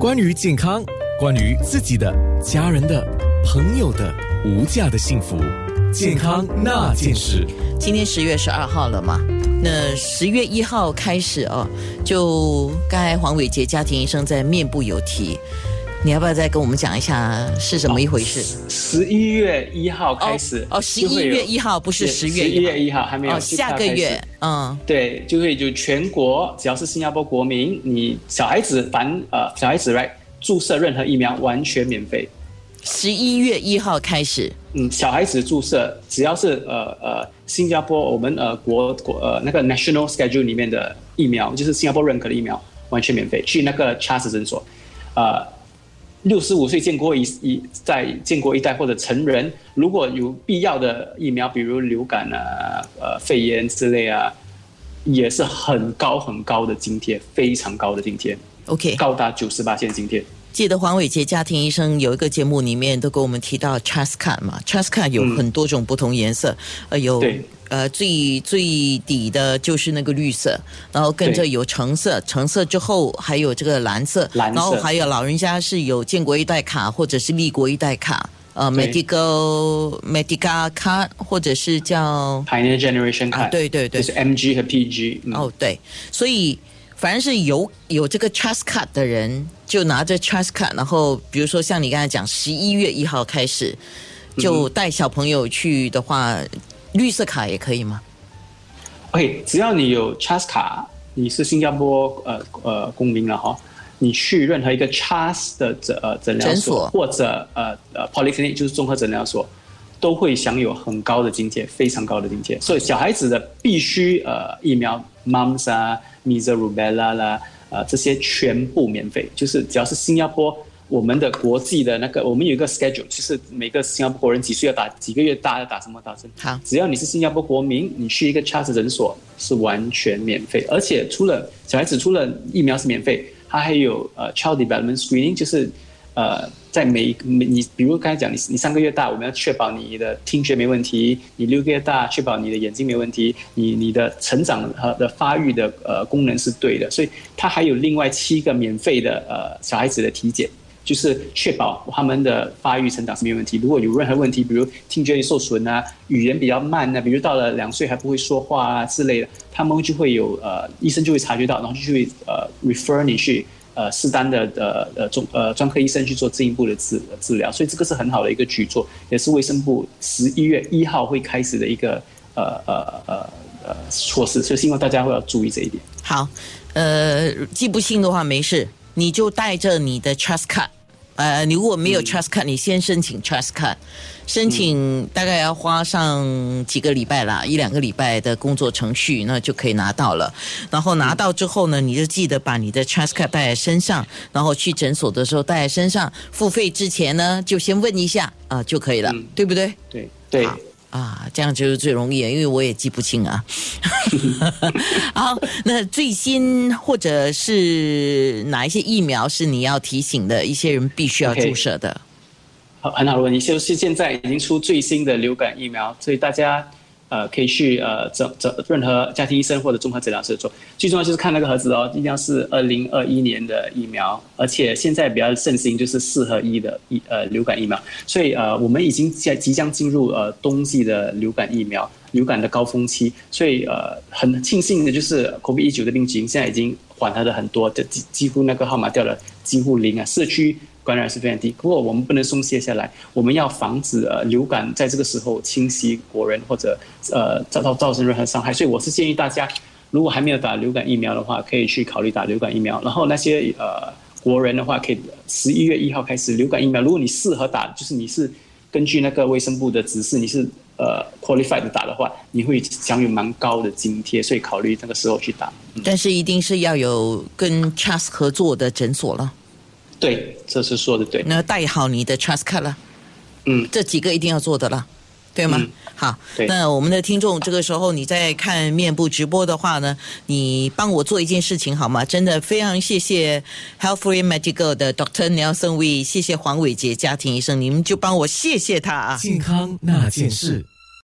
关于健康，关于自己的、家人的、朋友的无价的幸福，健康那件事。今天十月十二号了嘛？那十月一号开始哦，就刚才黄伟杰家庭医生在面部有提，你要不要再跟我们讲一下是怎么一回事？十一月一号开始哦，十一月一号不是十月一月一号还没有哦，下个月嗯，对，就会就全国只要是新加坡国民，你小孩子凡呃小孩子来注射任何疫苗完全免费。十一月一号开始，嗯，小孩子注射只要是呃呃新加坡我们呃国国呃那个 national schedule 里面的疫苗，就是新加坡认可的疫苗，完全免费。去那个 Charles 诊所，呃，六十五岁建国一一在建国一代或者成人，如果有必要的疫苗，比如流感啊、呃肺炎之类啊，也是很高很高的津贴，非常高的津贴。OK，高达九十八线津贴。记得黄伟杰家庭医生有一个节目里面都跟我们提到 Card 嘛 Card 有很多种不同颜色，呃，有呃最最底的就是那个绿色，然后跟着有橙色，橙色之后还有这个蓝色，蓝色。然后还有老人家是有建国一代卡或者是立国一代卡，呃，Medical medical card 或者是叫 Pioneer Generation 啊 Card，对对对。就是 MG 和 PG。嗯、哦，对，所以反正是有有这个 Trust Card 的人，就拿着 Trust Card，然后比如说像你刚才讲，十一月一号开始就带小朋友去的话，绿色卡也可以吗？OK，只要你有 Trust 卡，你是新加坡呃呃公民了哈，你去任何一个 Trust 的诊呃诊疗诊所所或者呃呃 Polyclinic 就是综合诊疗所，都会享有很高的津贴，非常高的津贴。所以小孩子的必须呃疫苗 Mumps 啊、Measles、Rubella 啦，呃这些全部免费，就是只要是新加坡。我们的国际的那个，我们有一个 schedule，就是每个新加坡人几岁要打几个月大要打什么打针。好只要你是新加坡国民，你去一个 Charles 诊所是完全免费，而且除了小孩子除了疫苗是免费，它还有呃 Child Development Screening，就是呃在每每你比如刚才讲你你三个月大，我们要确保你的听觉没问题；你六个月大，确保你的眼睛没问题；你你的成长和的发育的呃功能是对的，所以它还有另外七个免费的呃小孩子的体检。就是确保他们的发育成长是没问题。如果有任何问题，比如听觉受损啊、语言比较慢啊，比如到了两岁还不会说话啊之类的，他们就会有呃医生就会察觉到，然后就会呃 refer 你去呃适当的呃呃中呃专科医生去做进一步的治治疗。所以这个是很好的一个举措，也是卫生部十一月一号会开始的一个呃呃呃呃措施。所以希望大家会要注意这一点。好，呃，既不清的话没事，你就带着你的 Trust Card。呃，你如果没有 Trust Card，、你先申请 Trust Card，申请大概要花上几个礼拜啦，一两个礼拜的工作程序，那就可以拿到了。然后拿到之后呢，你就记得把你的 Trust Card 带在身上，然后去诊所的时候带在身上。付费之前呢，就先问一下啊、就可以了，嗯对不对？对对。好啊，这样就是最容易，因为我也记不清啊。好，那最新或者是哪一些疫苗是你要提醒的一些人必须要注射的好，很好的问题，就是现在已经出最新的流感疫苗，所以大家呃可以去呃诊诊任何家庭医生或者综合诊疗室做。最重要就是看那个盒子哦，一定要是二零二一年的疫苗，而且现在比较盛行就是四合一的疫呃流感疫苗，所以呃我们已经在即将进入呃冬季的流感疫苗。流感的高峰期，所以呃，很庆幸的就是 COVID 一九的病情现在已经缓和了很多，的几几乎那个号码掉了几乎零啊，社区感染是非常低。不过我们不能松懈下来，我们要防止呃流感在这个时候侵袭国人或者呃造造造成任何伤害。所以我是建议大家，如果还没有打流感疫苗的话，可以去考虑打流感疫苗。然后那些呃国人的话，可以十一月一号开始流感疫苗。如果你适合打，就是你是根据那个卫生部的指示，你是呃 qualified 的打的话，你会享有蛮高的津贴，所以考虑那个时候去打。但是一定是要有跟 Trust 合作的诊所了，对，这是说的对。那带好你的 Trust Card 了，嗯，这几个一定要做的了。对吗？嗯好，那我们的听众这个时候你在看面部直播的话呢，你帮我做一件事情好吗？真的非常谢谢 Health Free Medical 的 Dr. Nelson Wee，谢谢黄伟杰家庭医生，你们就帮我谢谢他啊。健康那件事。